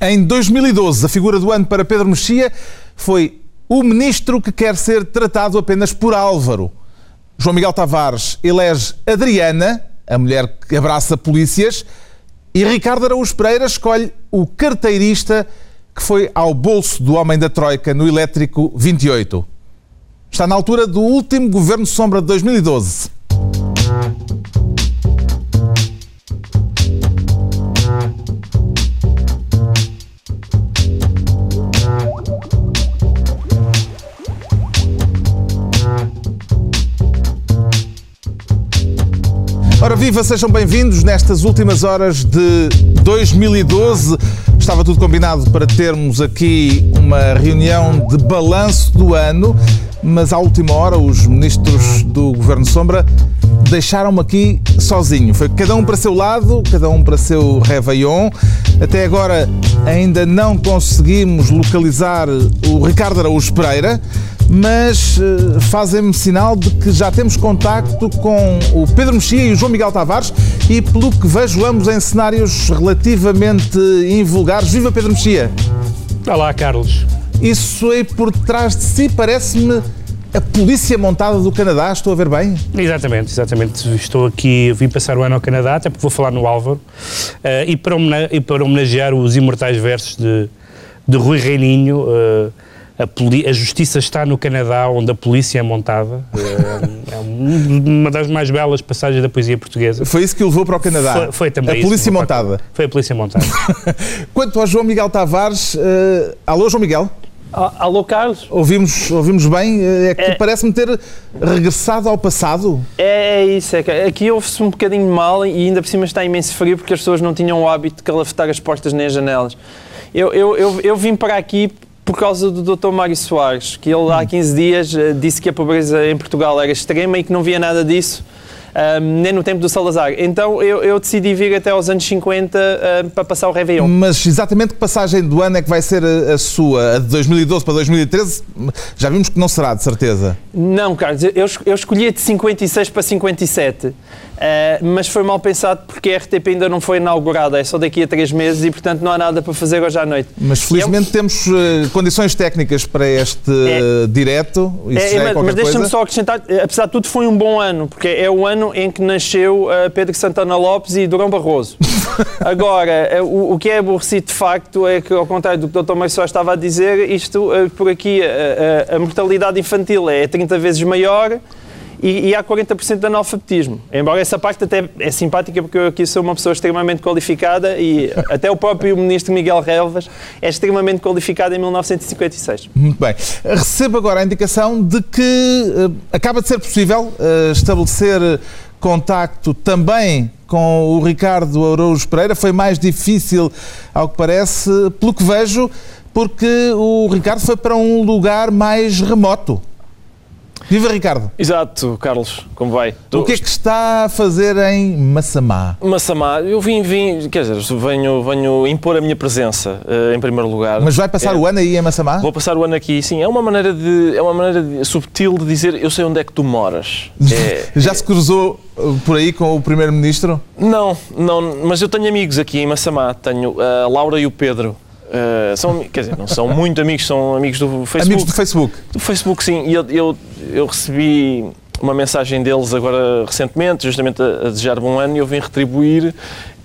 Em 2012, a figura do ano para Pedro Mexia foi o ministro que quer ser tratado apenas por Álvaro. João Miguel Tavares elege Adriana, a mulher que abraça polícias, e Ricardo Araújo Pereira escolhe o carteirista que foi ao bolso do homem da Troika no Elétrico 28. Está na altura do último governo sombra de 2012. Ora viva, sejam bem-vindos nestas últimas horas de 2012. Estava tudo combinado para termos aqui uma reunião de balanço do ano, mas à última hora os ministros do Governo Sombra deixaram-me aqui sozinho. Foi cada um para seu lado, cada um para seu Réveillon. Até agora ainda não conseguimos localizar o Ricardo Araújo Pereira mas uh, fazem-me sinal de que já temos contacto com o Pedro Mexia e o João Miguel Tavares e, pelo que vejo, ambos em cenários relativamente invulgares. Viva Pedro Mexia! Olá, Carlos. Isso aí por trás de si parece-me a polícia montada do Canadá, estou a ver bem? Exatamente, exatamente. Estou aqui, vim passar o ano ao Canadá, até porque vou falar no Álvaro, uh, e, para e para homenagear os imortais versos de, de Rui Reininho, uh, a, a, justiça está no Canadá, onde a polícia é montada. É, é uma das mais belas passagens da poesia portuguesa. Foi isso que o levou para o Canadá? Foi, foi também A polícia montada? Foi a polícia montada. Quanto ao João Miguel Tavares, uh, alô João Miguel? Alô, Carlos? Ouvimos, ouvimos bem? Eh, é que é, parece-me ter regressado ao passado. É, é isso, é que aqui ouve-se um bocadinho mal e ainda por cima está imenso frio porque as pessoas não tinham o hábito de calafetar as portas nem as janelas. Eu, eu, eu, eu vim para aqui por causa do Dr. Mário Soares, que ele há 15 dias eh, disse que a pobreza em Portugal era extrema e que não via nada disso. Um, nem no tempo do Salazar. Então eu, eu, decidi vir até aos anos 50 uh, para passar o Réveillon. Mas exatamente que passagem do ano é que vai ser a, a, sua? A de 2012 para 2013? Já vimos que não será, de certeza. Não, Carlos, eu, eu escolhi de 56 para 57. Uh, mas foi mal pensado porque a RTP ainda não foi inaugurada, é só daqui a três meses e, portanto, não há nada para fazer hoje à noite. Mas felizmente temos uh, condições técnicas para este é, direto. Isso é, é mas, mas deixa-me só acrescentar, apesar de tudo, foi um bom ano, porque é o ano em que nasceu uh, Pedro Santana Lopes e Durão Barroso. Agora, o, o, que é aborrecido de facto é que, ao contrário do que o Dr. Meixó estava a dizer, isto por aqui a mortalidade infantil é 30 vezes maior e, e há 40% de analfabetismo. Embora essa parte até é simpática, porque eu aqui sou uma pessoa extremamente qualificada e até o próprio ministro Miguel Relvas é extremamente qualificado em 1956. Muito bem. Recebo agora a indicação de que uh, acaba de ser possível uh, estabelecer contacto também com o Ricardo Araújo Pereira. Foi mais difícil, ao que parece, pelo que vejo, porque o Ricardo foi para um lugar mais remoto. Viva Ricardo! Exato, Carlos, como vai? O que é que está a fazer em Massamá? Massamá, eu vim, vim, quer dizer, venho, venho impor a minha presença uh, em primeiro lugar. Mas vai passar é, o ano aí em Massamá? Vou passar o ano aqui, sim. É uma maneira, de, é uma maneira de, subtil de dizer eu sei onde é que tu moras. É, Já é... se cruzou eh, por aí com o Primeiro-Ministro? Não, não, mas eu tenho amigos aqui em Massamá. Tenho a Laura e o Pedro. Uh, são, quer dizer, não são muito amigos, são amigos do Facebook. Amigos do Facebook? Do Facebook, sim. E eu, eu, eu recebi uma mensagem deles agora recentemente, justamente a, a desejar bom ano, e eu vim retribuir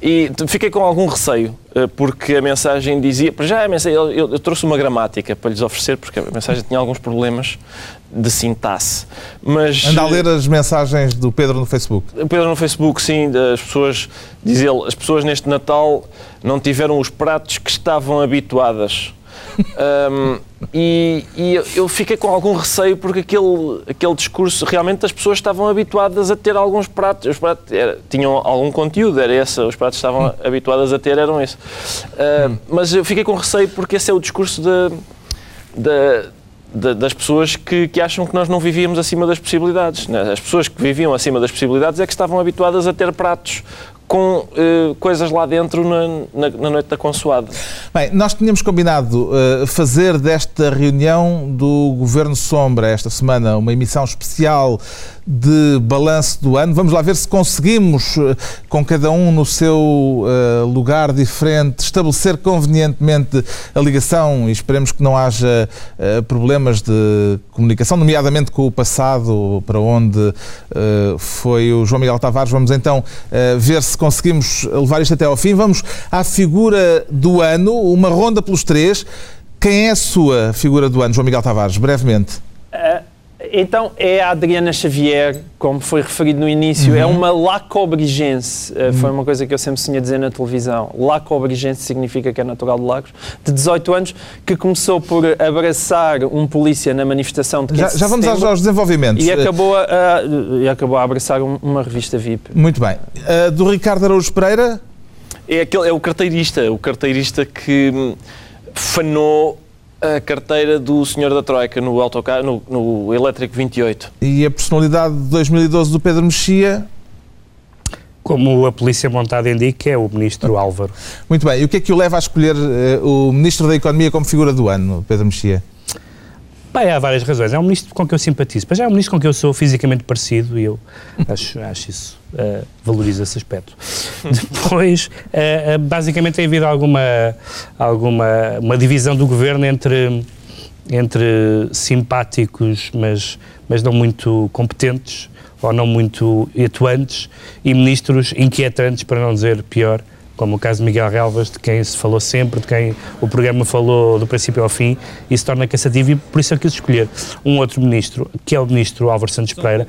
e fiquei com algum receio, eh, porque a mensagem dizia, para já a mensagem, eu, eu, trouxe uma gramática para lhes oferecer, porque a mensagem tinha alguns problemas de sintaxe. Mas, Anda a ler as mensagens do Pedro no Facebook. O Pedro no Facebook, sim, as pessoas, diz ele, as pessoas neste Natal não tiveram os pratos que estavam habituadas um, e, e, eu fiquei com algum receio porque aquele, aquele discurso, realmente as pessoas estavam habituadas a ter alguns pratos, os pratos era, tinham algum conteúdo, era esse, os pratos estavam hum. habituadas a ter, eram esse. Uh, mas eu fiquei com receio porque esse é o discurso de das pessoas que, que, acham que nós não vivíamos acima das possibilidades. Né? As pessoas que viviam acima das possibilidades é que estavam habituadas a ter pratos com uh, coisas lá dentro na, na, na, noite da consoada. Bem, nós tínhamos combinado uh, fazer desta reunião do Governo Sombra esta semana uma emissão especial de balanço do ano. Vamos lá ver se conseguimos, uh, com cada um no seu lugar diferente, estabelecer convenientemente a ligação e esperemos que não haja problemas de comunicação, nomeadamente com o passado, para onde foi o João Miguel Tavares. Vamos então ver se conseguimos levar isto até ao fim. Vamos à figura do ano, uma ronda pelos três. Quem é a sua figura do ano, João Miguel Tavares? Brevemente. Uh, então, é a Adriana Xavier, como foi referido no início, é uhum. é uma lacobrigense, uhum. foi uma coisa que eu sempre sonhei dizer na televisão. Lacobrigense significa que é natural de Lagos, de 18 anos, que começou por abraçar um polícia na manifestação de 15 Já, já vamos setembro, aos desenvolvimentos. E acabou a, e acabou a abraçar uma revista VIP. Muito bem. Uh, do Ricardo Araújo Pereira? É, aquele, é o carteirista, o carteirista que fanou a carteira do senhor da Troika no, autocar, no, no Elétrico 28. E a personalidade de 2012 do Pedro Mexia? Como a Polícia Montada indica, é o Ministro Álvaro. Muito bem. E o que é que o leva a escolher uh, o Ministro da Economia como figura do ano, Pedro Mexia? Bem, há várias razões. É um ministro com quem eu simpatizo. Mas é um ministro com quem eu sou fisicamente parecido e eu acho, acho isso, uh, valorizo esse aspecto. Depois, uh, basicamente tem havido alguma, alguma uma divisão do governo entre, entre simpáticos, mas, mas não muito competentes ou não muito atuantes e ministros inquietantes, para não dizer pior, como o caso de Miguel Relvas, de quem se falou sempre, de quem o programa falou do princípio ao fim, se torna cansativo, e por isso eu quis escolher um outro ministro, que é o ministro Álvaro Santos Pereira,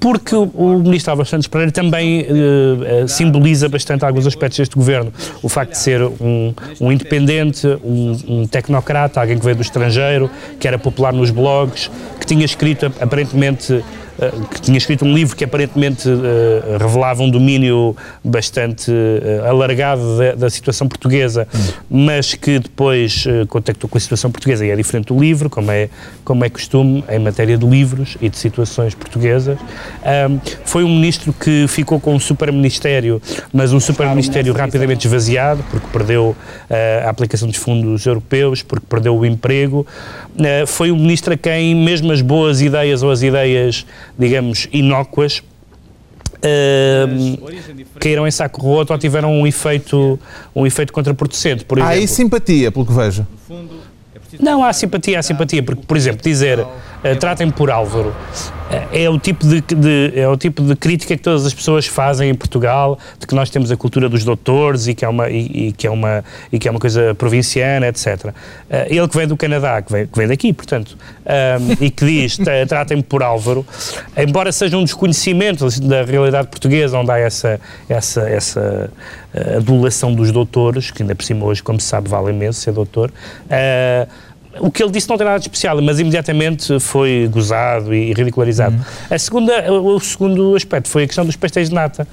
porque o, ministro Álvaro Santos Pereira também uh, simboliza bastante alguns aspectos deste governo. O facto de ser um, um independente, um, um, tecnocrata, alguém que veio do estrangeiro, que era popular nos blogs, que tinha escrito aparentemente eh, que tinha escrito um livro que aparentemente uh, revelava um domínio bastante uh, alargado da, da, situação portuguesa, mas que depois uh, contactou com a situação portuguesa e é diferente do livro, como é, como é costume em matéria de livros e de situações portuguesas. Um, foi um ministro que ficou com um super-ministério, mas um super-ministério rapidamente esvaziado, porque perdeu a aplicação dos fundos europeus, porque perdeu o emprego. foi um ministro a quem mesmo as boas ideias ou as ideias digamos, inócuas, uh, caíram em saco roto ou tiveram um efeito, um efeito contraproducente. Por exemplo. Há aí simpatia, pelo que vejo. Não, há simpatia, há simpatia, porque, por exemplo, dizer uh, tratem-me por Álvaro é, é o, tipo de, de, é o tipo de crítica que todas as pessoas fazem em Portugal, de que nós temos a cultura dos doutores e que é uma, e, e que é uma, e que é uma coisa provinciana, etc. Uh, ele que vem do Canadá, que vem, que vem daqui, portanto, um, e que diz tratem-me por Álvaro, embora seja um desconhecimento da realidade portuguesa, onde há essa, essa, essa adulação dos doutores, que ainda por cima hoje, como se sabe, vale imenso ser doutor. Uh, o que ele disse não tem nada de especial, mas imediatamente foi gozado e ridicularizado. Uhum. A segunda, o segundo aspecto foi a questão dos pastéis de nata,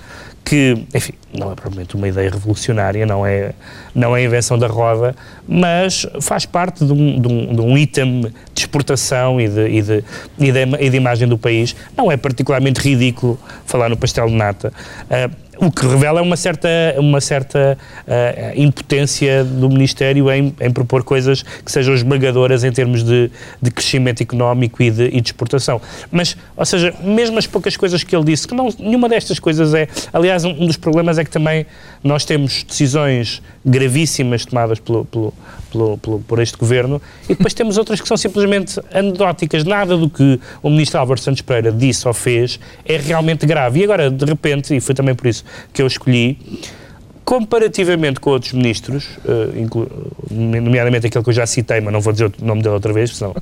que, enfim, não é provavelmente uma ideia revolucionária, não é, não é a invenção da roda, mas faz parte de um, de um, de um item de exportação e de, e, de, e, de, e de imagem do país. Não é particularmente ridículo falar no pastel de nata. Uh, o que revela uma certa, uma certa uh, impotência do Ministério em, em, propor coisas que sejam esmagadoras em termos de, de crescimento económico e de, e de, exportação. Mas, ou seja, mesmo as poucas coisas que ele disse, que não, nenhuma destas coisas é. Aliás, um, dos problemas é que também nós temos decisões gravíssimas tomadas pelo, pelo, pelo, pelo, por este governo e depois temos outras que são simplesmente anedóticas. Nada do que o ministro Álvaro Santos Pereira disse ou fez é realmente grave. E agora, de repente, e foi também por isso que eu escolhi, comparativamente com outros ministros, uh, nomeadamente aquele que eu já citei, mas não vou dizer o nome dele outra vez, senão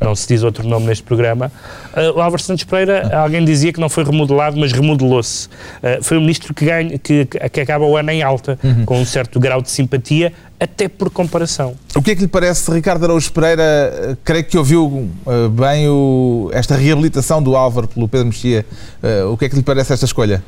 não se diz outro nome neste programa, uh, o Álvaro Santos Pereira, alguém dizia que não foi remodelado, mas remodelou-se. Uh, foi um ministro que, ganha, que, que acaba o ano em alta, uhum. com um certo grau de simpatia, até por comparação. O que é que lhe parece, Ricardo Araújo Pereira, creio que ouviu bem o, esta reabilitação do Álvaro pelo Pedro Mexia, o que é que lhe parece esta escolha?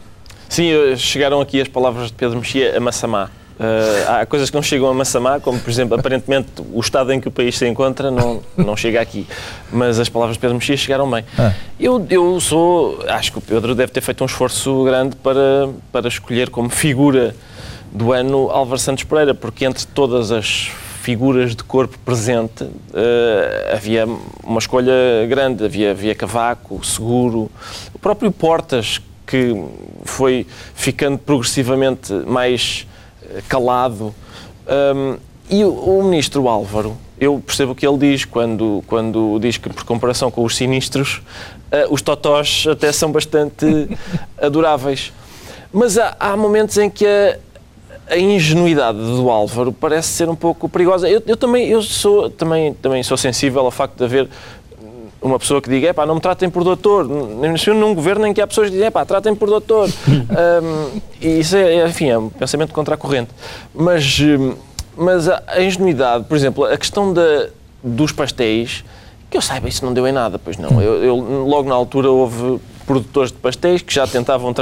Sim, chegaram aqui as palavras de Pedro Mexia a Massamá. Uh, há coisas que não chegam a Massamá, como por exemplo, aparentemente o estado em que o país se encontra não, não chega aqui. Mas as palavras de Pedro Mexia chegaram bem. Ah. Eu, eu sou. Acho que o Pedro deve ter feito um esforço grande para, para escolher como figura do ano Álvaro Santos Pereira, porque entre todas as figuras de corpo presente uh, havia uma escolha grande. Havia, havia Cavaco, Seguro, o próprio Portas, que foi ficando progressivamente mais calado. Um, e o, o, ministro Álvaro, eu percebo o que ele diz quando, quando diz que, por comparação com os sinistros, uh, os totós até são bastante adoráveis. Mas há, há momentos em que a, a, ingenuidade do Álvaro parece ser um pouco perigosa. Eu, eu, também, eu sou, também, também sou sensível ao facto de haver uma pessoa que diga, é pá, não me tratem por doutor. Num governo em que há pessoas que dizem, é pá, tratem por doutor. um, e isso é, enfim, é um pensamento contra a corrente. Mas, hum, mas a, a ingenuidade, por exemplo, a questão da, dos pastéis, que eu saiba, isso não deu em nada, pois não. Eu, eu, logo na altura houve produtores de pastéis que já tentavam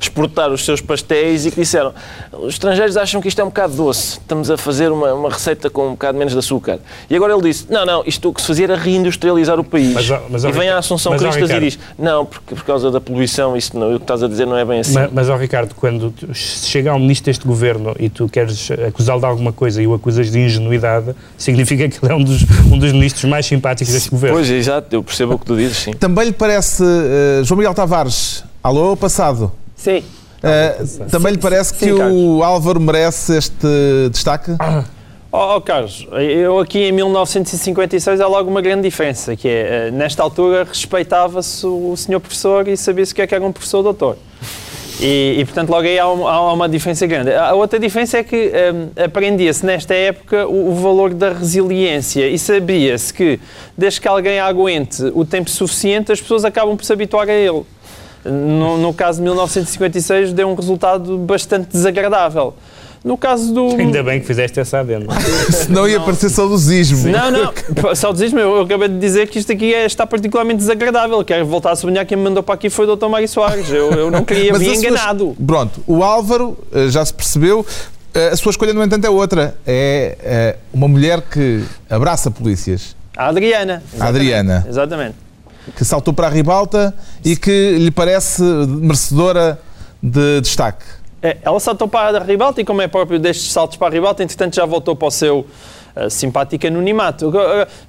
exportar os seus pastéis e que disseram os estrangeiros acham que isto é um bocado doce, estamos a fazer uma, uma receita com um bocado menos de açúcar. E agora ele disse, não, não, isto o que se fazia era reindustrializar o país. Mas, mas, e vem a Assunção mas, Cristas e diz, não, porque por causa da poluição, isso não, o que estás a dizer não é bem assim. Mas, mas ó, Ricardo, quando chega um ministro deste governo e tu queres acusá-lo de alguma coisa e o acusas de ingenuidade, significa que ele é um dos, um dos ministros mais simpáticos deste governo. Pois, exato, eu percebo o que tu dizes, sim. Também lhe parece Uh, João Miguel Tavares, alô, passado. Sim. Uh, também lhe parece sim, que sim, o Álvaro merece este destaque? Oh, oh, Carlos, eu aqui em 1956 há logo uma grande diferença, que é, nesta altura respeitava-se o senhor professor e sabia-se o que, é que era um professor doutor. E, e, portanto, logo aí há uma, há uma, diferença grande. A outra diferença é que um, aprendia-se nesta época o, o, valor da resiliência e sabia-se que, desde que alguém aguente o tempo suficiente, as pessoas acabam por se habituar a ele. No, no caso de 1956, deu um resultado bastante desagradável. No caso do. Ainda bem que fizeste essa adenda. Senão ia parecer saudosismo. Não, não. Saudosismo, eu, eu acabei de dizer que isto aqui é, está particularmente desagradável. Quero voltar a sublinhar quem me mandou para aqui foi o Dr. Mário Soares. Eu, eu não queria vir enganado. Suas... Pronto, o Álvaro eh, já se percebeu. Eh, a sua escolha, no entanto, é outra. É, é uma mulher que abraça polícias. A Adriana. A Adriana. Exatamente. Que saltou para a ribalta e que lhe parece merecedora de destaque. É, ela saltou para a ribalta e, como é próprio destes saltos para a ribalta, entretanto já voltou para o seu uh, simpático anonimato. Uh,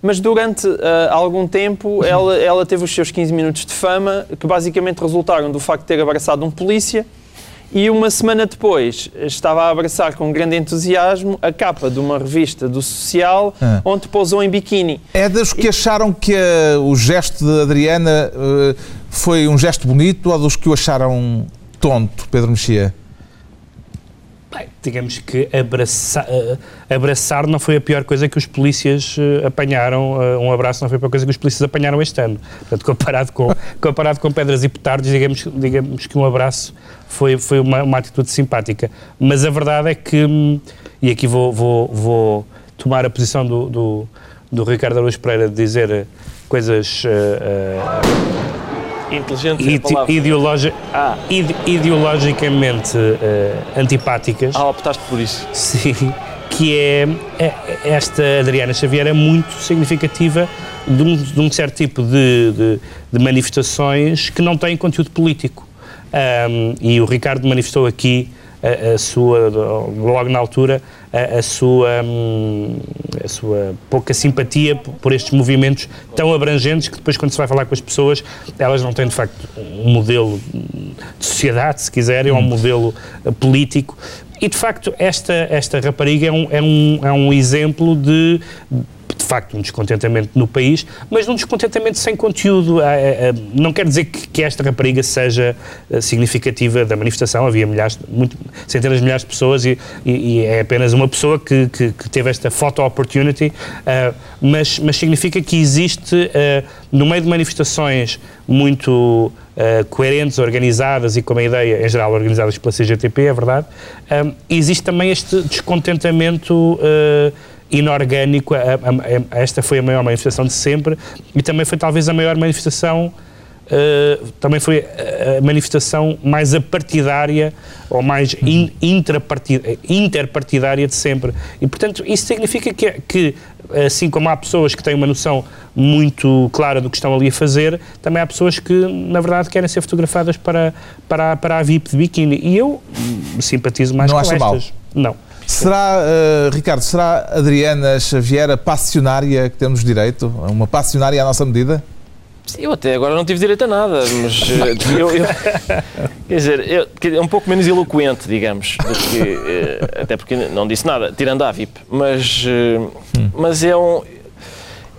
mas durante uh, algum tempo ela, ela teve os seus 15 minutos de fama, que basicamente resultaram do facto de ter abraçado um polícia e uma semana depois estava a abraçar com grande entusiasmo a capa de uma revista do Social ah. onde pousou em biquíni. É dos que acharam que o gesto de Adriana foi um gesto bonito ou dos que o acharam tonto, Pedro Mexia? Bem, digamos que abraçar, uh, abraçar não foi a pior coisa que os polícias uh, apanharam, uh, um abraço não foi a pior coisa que os polícias apanharam este ano. Portanto, comparado com, comparado com pedras e petardos, digamos, digamos que um abraço foi, foi uma, uma atitude simpática. Mas a verdade é que, hum, e aqui vou, vou, vou tomar a posição do, do, do Ricardo Aruz Pereira de dizer coisas inteligente ideologi ah. ide ideologicamente uh, antipáticas. Ah, optaste por isso. Sim, que é, é, esta Adriana Xavier é muito significativa de um, de um certo tipo de, de, de, manifestações que não têm conteúdo político. Um, e o Ricardo manifestou aqui a, a sua, logo na altura, a, a, sua, hum, a sua pouca simpatia por estes movimentos tão abrangentes que depois, quando se vai falar com as pessoas, elas não têm, de facto, um modelo de sociedade, se quiserem, ou um modelo eh, político. E, de facto, esta, esta rapariga é um, é um, é um exemplo de facto um descontentamento no país, mas um descontentamento sem conteúdo. Ah, ah, ah, não quer dizer que esta rapariga seja significativa da manifestação, havia milhares, muito, centenas de milhares de pessoas e, e, é apenas uma pessoa que, que, que teve esta photo opportunity, mas, mas significa que existe, no meio de manifestações muito coerentes, organizadas e com uma ideia, em geral, organizadas pela CGTP, é verdade, existe também este descontentamento inorgânico. A, a, a, esta foi a maior manifestação de sempre e também foi talvez a maior manifestação uh, também foi a manifestação mais apartidária ou mais in, interpartidária de sempre. E, portanto, isso significa que, que, assim como há pessoas que têm uma noção muito clara do que estão ali a fazer, também há pessoas que, na verdade, querem ser fotografadas para, para, para a VIP de biquíni. E eu simpatizo mais Não com estas. Mal. Não. Será, uh, Ricardo, será Adriana Xavier a passionária que temos direito? Uma passionária à nossa medida? Eu até agora não tive direito a nada, mas uh, eu, eu, quer dizer, eu, é um pouco menos eloquente, digamos, que, uh, até porque não disse nada, tirando a VIP, mas, hum. mas é um.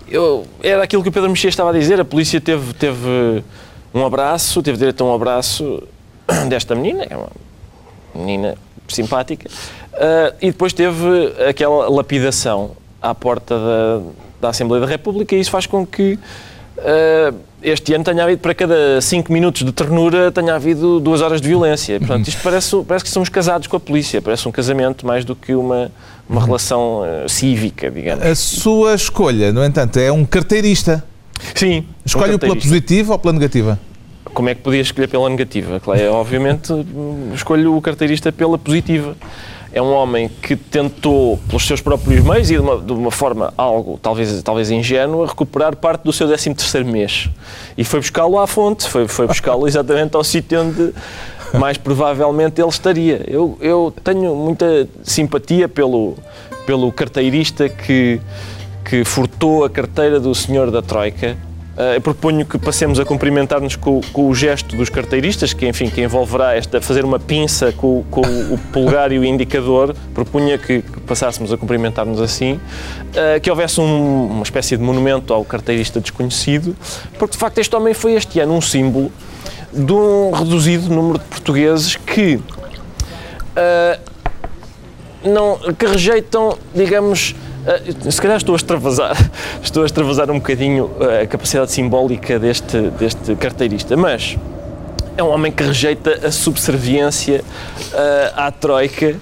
Eu, era aquilo que o Pedro Mexia estava a dizer, a polícia teve, teve um abraço, teve direito a um abraço desta menina, é uma menina simpática, Uh, e depois teve aquela lapidação à porta da, da Assembleia da República e isso faz com que uh, este ano tenha havido, para cada 5 minutos de ternura, tenha havido duas horas de violência. Portanto, isto parece, parece que somos casados com a polícia, parece um casamento mais do que uma, uma relação uh, cívica, digamos. A sua escolha, no entanto, é um carteirista. Sim. Escolhe-o um pela positiva ou pela negativa? Como é que podia escolher pela negativa? Claro, é, obviamente, escolho o carteirista pela positiva é um homem que tentou, pelos seus próprios meios e de uma, de uma forma algo, talvez, talvez ingênua, recuperar parte do seu 13 terceiro mês. E foi buscá-lo à fonte, foi, foi buscá-lo exatamente ao sítio onde mais provavelmente ele estaria. Eu, eu tenho muita simpatia pelo, pelo carteirista que, que furtou a carteira do senhor da Troika, eu proponho que passemos a cumprimentar-nos com, com, o gesto dos carteiristas, que enfim, que envolverá esta, fazer uma pinça com, com o polegar e o indicador. Propunha que, que passássemos a cumprimentar-nos assim, uh, que houvesse um, uma espécie de monumento ao carteirista desconhecido, porque de facto este homem foi este ano um símbolo de um reduzido número de portugueses que, uh, não, que rejeitam, digamos, se calhar estou a extravasar, estou a extravasar um bocadinho eh, a capacidade simbólica deste, deste carteirista, mas é um homem que rejeita a subserviência uh, à Troika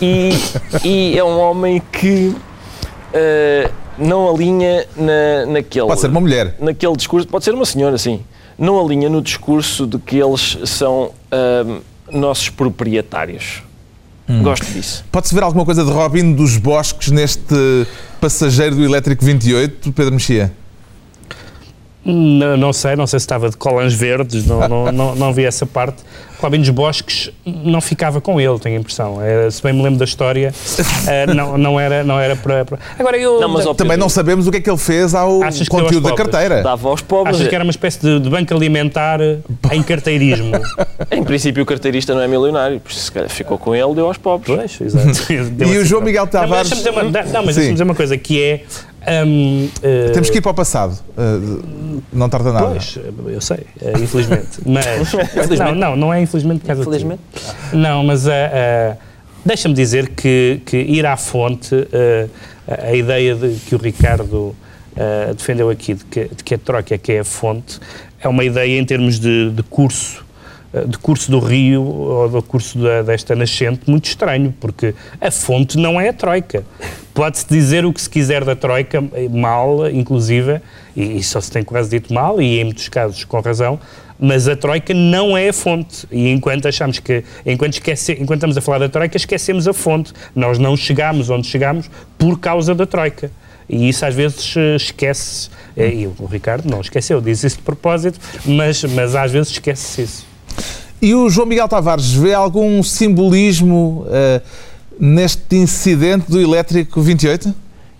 e, e, é um homem que uh, não alinha na, naquele. Pode ser uma mulher. Naquele discurso, pode ser uma senhora, sim. Não alinha no discurso de que eles são uh, nossos proprietários. Hum. Gosto disso. Pode-se ver alguma coisa de Robin dos Bosques neste passageiro do elétrico 28, Pedro Mexia? Não, não, sei, não sei se estava de colãs verdes, não, não, não, não, vi essa parte. Robin dos Bosques não ficava com ele, tenho a impressão. Era, se bem me lembro da história, uh, não, não, era, não era para, para... Agora eu... Não, mas, Também não sabemos o que é que ele fez ao conteúdo da carteira. Dava aos pobres. Achas que era uma espécie de, de banco alimentar em carteirismo? em princípio o carteirista não é milionário, por isso ficou com ele, deu aos pobres. Pois, exato. e o João Miguel Tavares... Não, mas deixa-me dizer, dizer uma coisa, que é um, uh, Temos que ir para o passado. Uh, não tarda nada. Pois, eu sei, uh, infelizmente. Mas. infelizmente. Não, não, não é infelizmente por causa Infelizmente? Não, mas deixa-me dizer que, que ir à fonte, a ideia de, que o Ricardo defendeu aqui, de que, de que a troca é que é a fonte, é uma ideia em termos de, de curso de curso do Rio ou do curso da, desta nascente muito estranho, porque a fonte não é a Troika. Pode-se dizer o que se quiser da Troika, mal, inclusive, e, só se tem quase dito mal, e em muitos casos com razão, mas a Troika não é a fonte. E enquanto achamos que, enquanto, esquece, enquanto estamos a falar da Troika, esquecemos a fonte. Nós não chegamos onde chegamos por causa da Troika. E isso às vezes eh, esquece, eh, e o Ricardo não esqueceu, disse isso de propósito, mas, mas às vezes esquece-se isso. E o João Miguel Tavares vê algum simbolismo uh, neste incidente do elétrico 28?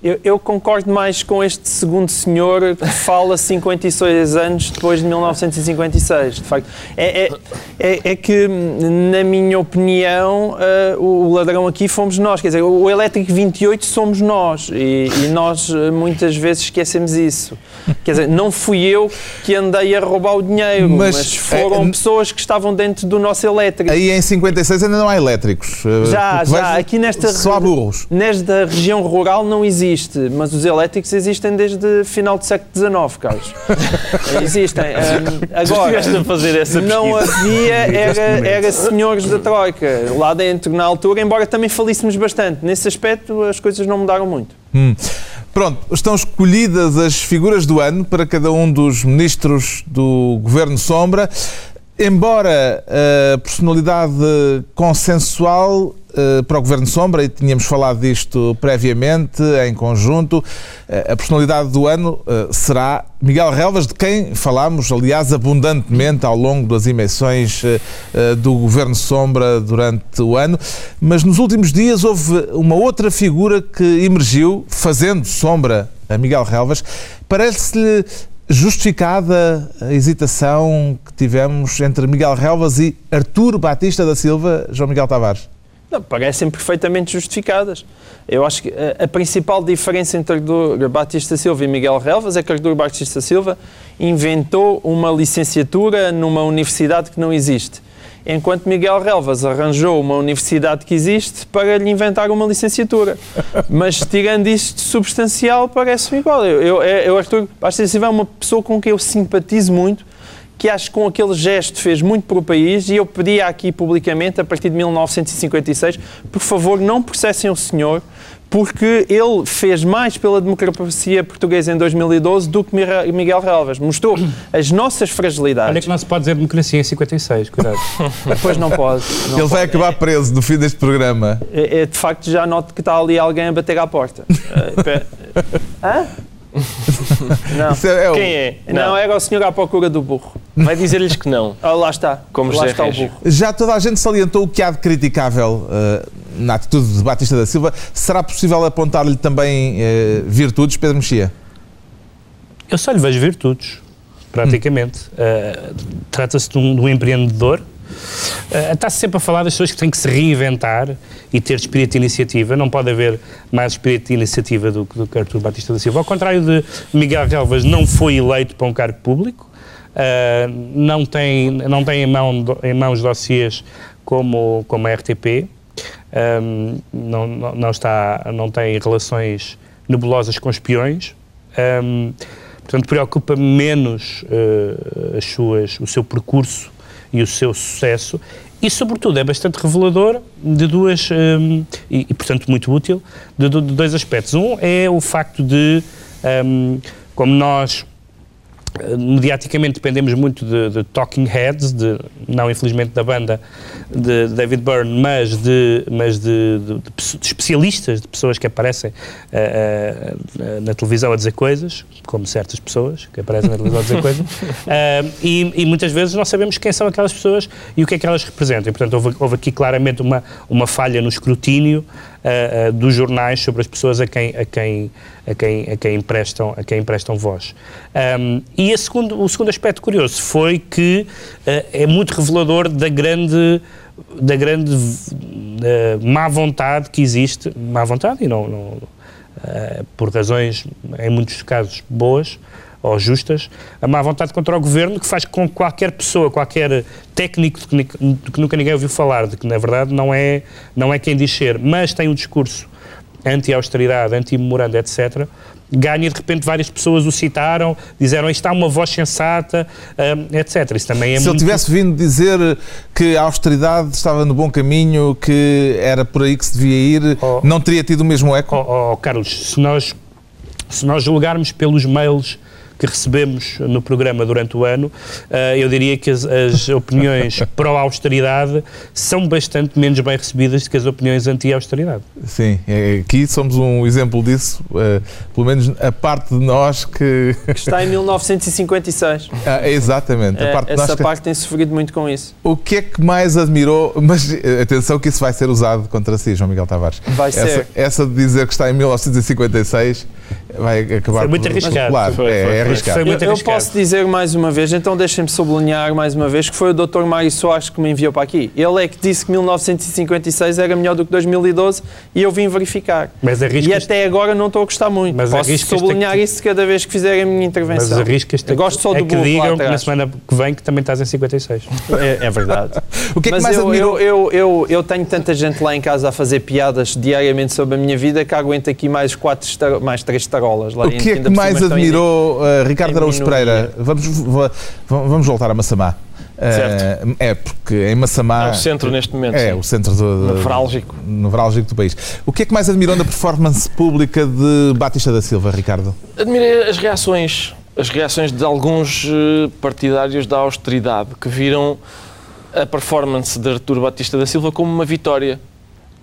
Eu, eu, concordo mais com este segundo senhor que fala 56 anos depois de 1956. De facto, é, é, é, é que, na minha opinião, uh, o ladrão aqui fomos nós. Quer dizer, o elétrico 28 somos nós e, e nós uh, muitas vezes esquecemos isso. Quer dizer, não fui eu que andei a roubar o dinheiro, mas, mas foram é, pessoas que estavam dentro do nosso elétrico. Aí em 56 ainda não há elétricos. Já, já. Aqui nesta, só há burros. nesta região rural não existe existe, mas os elétricos existem desde final do século XIX, Carlos. existem. Um, agora, a fazer essa não havia, era, era senhores da Troika lá dentro na altura, embora também falíssemos bastante. Nesse aspecto, as coisas não mudaram muito. Hum. Pronto, estão escolhidas as figuras do ano para cada um dos ministros do Governo Sombra. Embora a personalidade consensual eh, para o Governo Sombra, e tínhamos falado disto previamente, em conjunto, eh, a personalidade do ano eh, será Miguel Relvas, de quem falámos, aliás, abundantemente ao longo das emissões do Governo Sombra durante o ano. Mas nos últimos dias houve uma outra figura que emergiu, fazendo sombra a Miguel Relvas. Parece-lhe justificada a hesitação que tivemos entre Miguel Relvas e Artur Batista da Silva, João Miguel Tavares? Não, parecem perfeitamente justificadas. Eu acho que a, a principal diferença entre Artur Batista Silva e Miguel Relvas é que Artur Batista Silva inventou uma licenciatura numa universidade que não existe enquanto Miguel Relvas arranjou uma universidade que existe para lhe inventar uma licenciatura. Mas tirando isto substancial, parece-me igual. Eu, eu, eu Arthur Bastos Silva é uma pessoa com quem eu simpatizo muito, que acho que com aquele gesto fez muito para o país e eu pedia aqui publicamente, a partir de 1956, por favor, não processem o senhor, porque ele fez mais pela democracia portuguesa em 2012 do que Miguel Relvas. Mostrou as nossas fragilidades. Olha que não se pode dizer democracia em 56, cuidado. Depois não pode. Não ele vai acabar preso no fim deste programa. É, é, de facto, já noto que está ali alguém a bater à porta. Hã? Não. É, é o... Quem é? Não. não, era o senhor à procura do burro. Vai dizer-lhes que não. Ah, lá está. Como lá está Régio. o burro. Já toda a gente salientou o que há de criticável uh, na atitude de Batista da Silva. Será possível apontar-lhe também uh, virtudes, Pedro Mexia? Eu só lhe vejo virtudes, praticamente. Hum. Uh, Trata-se de, um, de um empreendedor Uh, Está-se sempre a falar das pessoas que têm que se reinventar e ter espírito de iniciativa. Não pode haver mais espírito de iniciativa do, do que Artur Batista da Silva. Ao contrário de Miguel Relvas, não foi eleito para um cargo público. Uh, não tem, não tem em, mão, em mãos dossiês como, como a RTP. Um, não, não, não, está, não tem relações nebulosas com espiões. Um, portanto, preocupa menos uh, as suas, o seu percurso e o seu sucesso e, sobretudo, é bastante revelador de duas, um, e, e, portanto, muito útil, de, de, dois aspectos. Um é o facto de, um, como nós mediaticamente dependemos muito de, de, talking heads, de, não infelizmente da banda de David Byrne, mas de, mas de, de especialistas, de pessoas que aparecem uh, uh, na televisão a dizer coisas, como certas pessoas que aparecem na televisão a dizer coisas, uh, e, e, muitas vezes não sabemos quem são aquelas pessoas e o que é que elas representam. E, portanto, houve, houve aqui claramente uma, uma falha no escrutínio uh, dos jornais sobre as pessoas a quem, a quem, a quem, a quem, emprestam, a quem emprestam voz. Um, e segundo, o segundo aspecto curioso foi que uh, é muito revelador da grande da grande má vontade que existe, má vontade e não, não por razões em muitos casos boas, ou justas, a má vontade contra o governo que faz com que qualquer pessoa, qualquer técnico de que, nunca ninguém ouviu falar, de que na verdade não é, não é quem diz ser, mas tem um discurso anti-austeridade, anti-memorando, etc., ganha de repente várias pessoas o citaram, disseram isto há uma voz sensata, um, etc. Isso também é Se muito... ele tivesse vindo dizer que a austeridade estava no bom caminho, que era por aí que se devia ir, oh, não teria tido o mesmo eco? Oh, oh, Carlos, se nós, se nós julgarmos pelos mails que recebemos no programa durante o ano, uh, eu diria que as, as opiniões pró-austeridade são bastante menos bem recebidas do que as opiniões anti-austeridade. Sim, é, aqui somos um exemplo disso, uh, pelo menos a parte de nós que... que está em 1956. Ah, exatamente. É, a parte essa nós parte que... tem sofrido muito com isso. O que é que mais admirou, mas eh, atenção que isso vai ser usado contra si, João Miguel Tavares. Vai essa, ser. Essa de dizer que está em 1956 vai acabar Foi muito arriscado. Foi, é, é arriscado. Foi muito eu, arriscado. eu posso dizer mais uma vez, então deixem-me sublinhar mais uma vez que foi o Dr. Mário Soares que me enviou para aqui. Ele é que disse que 1956 era melhor do que 2012 e eu vim verificar. Mas e até agora não estou a gostar muito. Mas posso sublinhar que... isso cada vez que fizerem a minha intervenção. Mas arriscas eu gosto só é do que digam que na semana que vem que também estás em 56. É, é verdade. o que é que Mas mais eu, admirou? Eu, eu, eu, eu, tenho tanta gente lá em casa a fazer piadas diariamente sobre a minha vida que aguento aqui mais, quatro, mais três tarolas. Lá o que é que mais admirou uh, Ricardo Araújo Pereira? Vamos, vamos voltar a Massamá. Uh, é, porque em Massamá... É o centro neste momento. É, sim. o centro do, nevrálgico. nevrálgico do país. O que é que mais admirou na performance pública de Batista da Silva, Ricardo? Admirei as reações, as reações de alguns eh, partidários da austeridade que viram a performance de Artur Batista da Silva como uma vitória.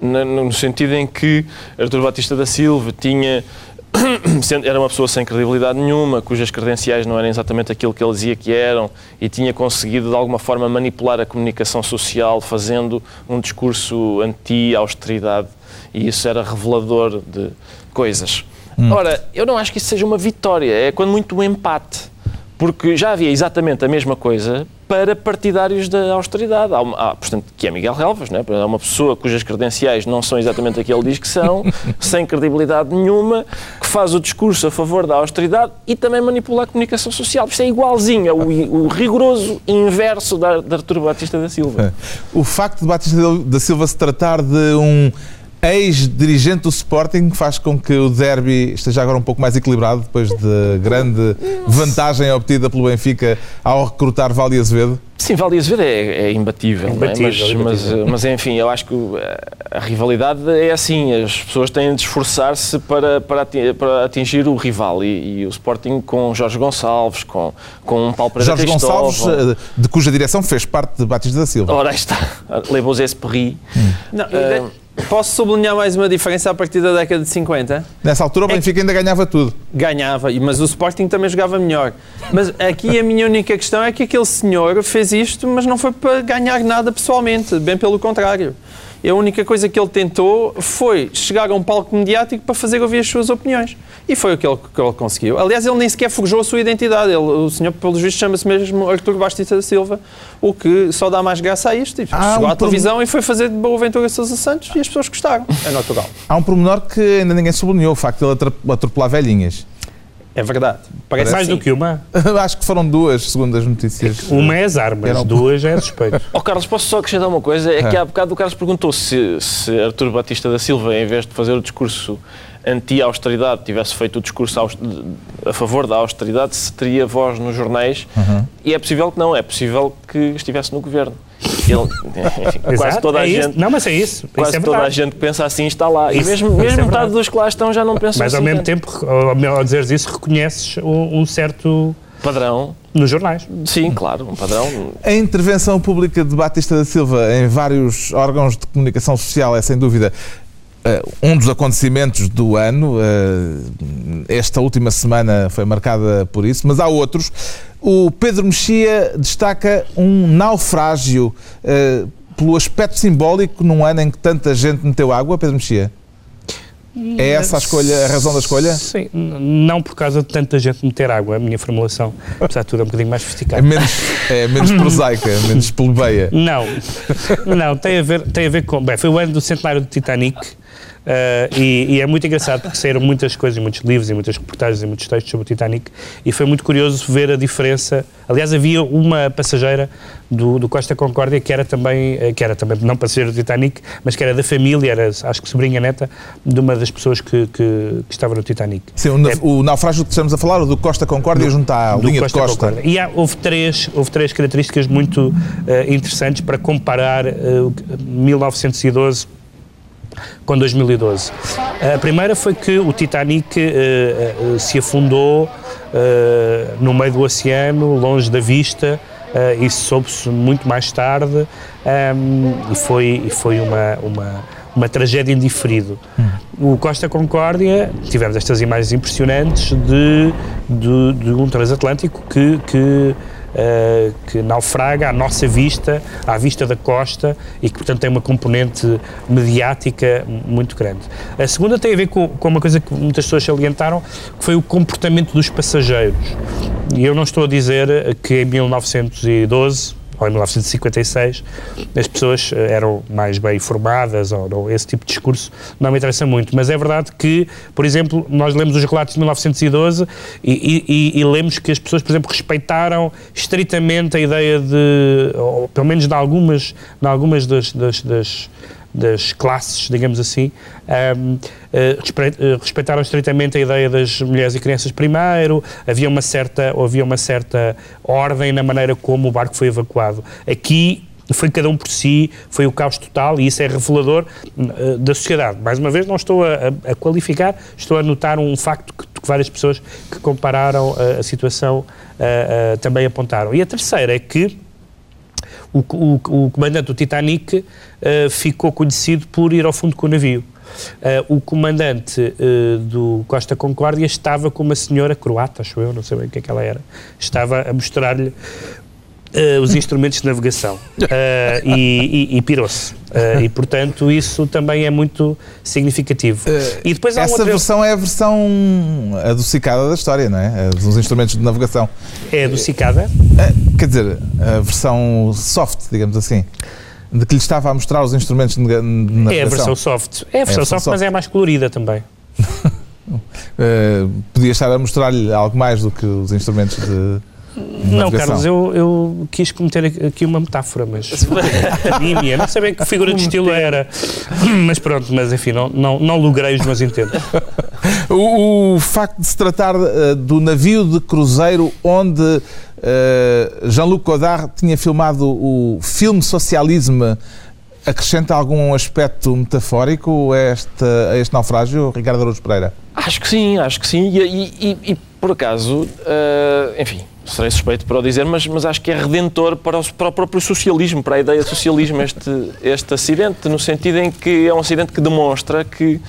No sentido em que Artur Batista da Silva tinha era uma pessoa sem credibilidade nenhuma, cujas credenciais não eram exatamente aquilo que ele dizia que eram e tinha conseguido de alguma forma manipular a comunicação social fazendo um discurso anti-austeridade e isso era revelador de coisas. Hum. Ora, eu não acho que isso seja uma vitória, é quando muito um empate porque já havia exatamente a mesma coisa para partidários da austeridade. Há, há, portanto, que é Miguel Relvas, não é? é uma pessoa cujas credenciais não são exatamente aquilo que ele diz que são, sem credibilidade nenhuma, que faz o discurso a favor da austeridade e também manipula a comunicação social. Isto é igualzinho, é o, o rigoroso inverso da, da Arturo Batista da Silva. O facto de Batista da Silva se tratar de um ex-dirigente do Sporting faz com que o derby esteja agora um pouco mais equilibrado depois de grande vantagem obtida pelo Benfica ao recrutar Vale Azevedo? Sim, Vale Azevedo é, é imbatível, é imbatível, é? Mas, imbatível. Mas, mas, enfim, eu acho que a rivalidade é assim, as pessoas têm de esforçar-se para, para atingir o rival e, e, o Sporting com Jorge Gonçalves, com, com um Paulo Pereira Jorge Gonçalves, eh, de cuja direção fez parte de Batista da Silva. Ora, está, levou-se esse perri. Hum. Não, uh, Posso sublinhar mais uma diferença a partir da década de 50? Nessa altura o é Benfica é ainda ganhava tudo. Ganhava, mas o Sporting também jogava melhor. Mas aqui a minha única questão é que aquele senhor fez isto, mas não foi para ganhar nada pessoalmente, bem pelo contrário. E a única coisa que ele tentou foi chegar a um palco mediático para fazer ouvir as suas opiniões. E foi o que ele, que ele conseguiu. Aliás, ele nem sequer forjou a sua identidade. Ele, o senhor, pelos vistos, chama-se mesmo Artur Bastista da Silva, o que só dá mais graça a isto. Tipo, chegou um à televisão e foi fazer de Boa Ventura Sousa Santos e as pessoas gostaram. É natural. Há um pormenor que ainda ninguém sublinhou, o facto de ele atropelar velhinhas. É verdade. Parece mais assim. do que uma? Acho que foram duas, segundo as notícias. Uma é as armas, Eram... duas é suspeito. oh, Carlos, posso só acrescentar uma coisa? É, é que há bocado o Carlos perguntou se, se Artur Batista da Silva, em vez de fazer o discurso anti-austeridade, tivesse feito o discurso a favor da austeridade, se teria voz nos jornais. Uhum. E é possível que não, é possível que estivesse no governo. Ele, enfim, quase toda a é gente. Não, mas é isso. Quase isso é toda a gente que pensa assim está lá. Isso, e mesmo, mesmo é metade dos que lá estão já não pensam mas, assim. Mas ao mesmo tempo, ao dizeres isso, reconheces um, um certo padrão. Nos jornais. Sim, claro, um padrão. A intervenção pública de Batista da Silva em vários órgãos de comunicação social é, sem dúvida, um dos acontecimentos do ano, uh, esta última semana foi marcada por isso, mas há outros. O Pedro Mexia destaca um naufrágio uh, pelo aspecto simbólico num ano em que tanta gente meteu água, Pedro Mexia? É essa a escolha, a razão da escolha? Sim, não por causa de tanta gente meter água, a minha formulação, apesar de tudo, é um bocadinho mais sofisticada. É menos, é menos prosaica, menos plebeia. Não, não, tem a ver, tem a ver com. Bem, foi o ano do centenário do Titanic Uh, e, e, é muito engraçado porque saíram muitas coisas, muitos livros e muitas reportagens e muitos textos sobre o Titanic e foi muito curioso ver a diferença. Aliás, havia uma passageira do, do Costa Concórdia que era também, eh, que era também não passageira do Titanic, mas que era da família, era acho que sobrinha neta de uma das pessoas que, que, que estava no Titanic. Sim, o, é, o naufrágio que estamos a falar, o do Costa Concórdia, junto à linha Costa de Costa. Concórdia. E há, houve, três, houve três características muito uh, interessantes para comparar uh, 1912 com 2012. A primeira foi que o Titanic uh, uh, se afundou uh, no meio do oceano, longe da vista, uh, isso soube-se muito mais tarde um, e foi, e foi uma, uma, uma tragédia indiferido. Hum. O Costa Concórdia, tivemos estas imagens impressionantes de, de, de um transatlântico que, que uh, que naufraga à nossa vista, à vista da costa e que, portanto, tem uma componente mediática muito grande. A segunda tem a ver com, com uma coisa que muitas pessoas salientaram, que foi o comportamento dos passageiros. E eu não estou a dizer que em 1912 ou em 1956, as pessoas eh, eram mais bem informadas, ou, ou, esse tipo de discurso não me interessa muito. Mas é verdade que, por exemplo, nós lemos os relatos de 1912 e, e, e lemos que as pessoas, por exemplo, respeitaram estritamente a ideia de, ou pelo menos em algumas, em algumas das, das, das das classes, digamos assim, um, uh, respeitaram estritamente a ideia das mulheres e crianças primeiro, havia uma certa, havia uma certa ordem na maneira como o barco foi evacuado. Aqui foi cada um por si, foi o caos total e isso é revelador uh, da sociedade. Mais uma vez, não estou a, a, qualificar, estou a notar um facto que, que várias pessoas que compararam a, situação uh, também apontaram. E a terceira é que o, o, o comandante do Titanic ficou conhecido por ir ao fundo com o navio. Uh, o comandante uh, do Costa Concórdia estava com uma senhora croata, acho eu, não sei bem o que é que ela era, estava a mostrar-lhe Uh, os instrumentos de navegação uh, e, e, e pirou-se. Uh, e, portanto, isso também é muito significativo. e depois Essa outra... versão é a versão adocicada da história, não é? Dos instrumentos de navegação. É adocicada? quer dizer, a versão soft, digamos assim. De que lhe estava a mostrar os instrumentos de navegação. É a versão soft. É a versão, é a versão soft, soft, mas é mais colorida também. podia estar a mostrar-lhe algo mais do que os instrumentos de não, Carlos, eu, eu quis cometer aqui uma metáfora, mas academia, não sei bem que figura de estilo era, mas pronto, mas enfim, não, não, não logrei os meus intentos. o, o, facto de se tratar uh, do navio de cruzeiro onde uh, Jean-Luc Godard tinha filmado o filme Socialismo acrescenta algum aspecto metafórico a este, a este naufrágio, Ricardo Araújo Pereira? Acho que sim, acho que sim. E, e, e por acaso, uh, enfim, serei suspeito para o dizer, mas, mas acho que é redentor para o, para o próprio socialismo, para a ideia de socialismo, este, este acidente, no sentido em que é um acidente que demonstra que,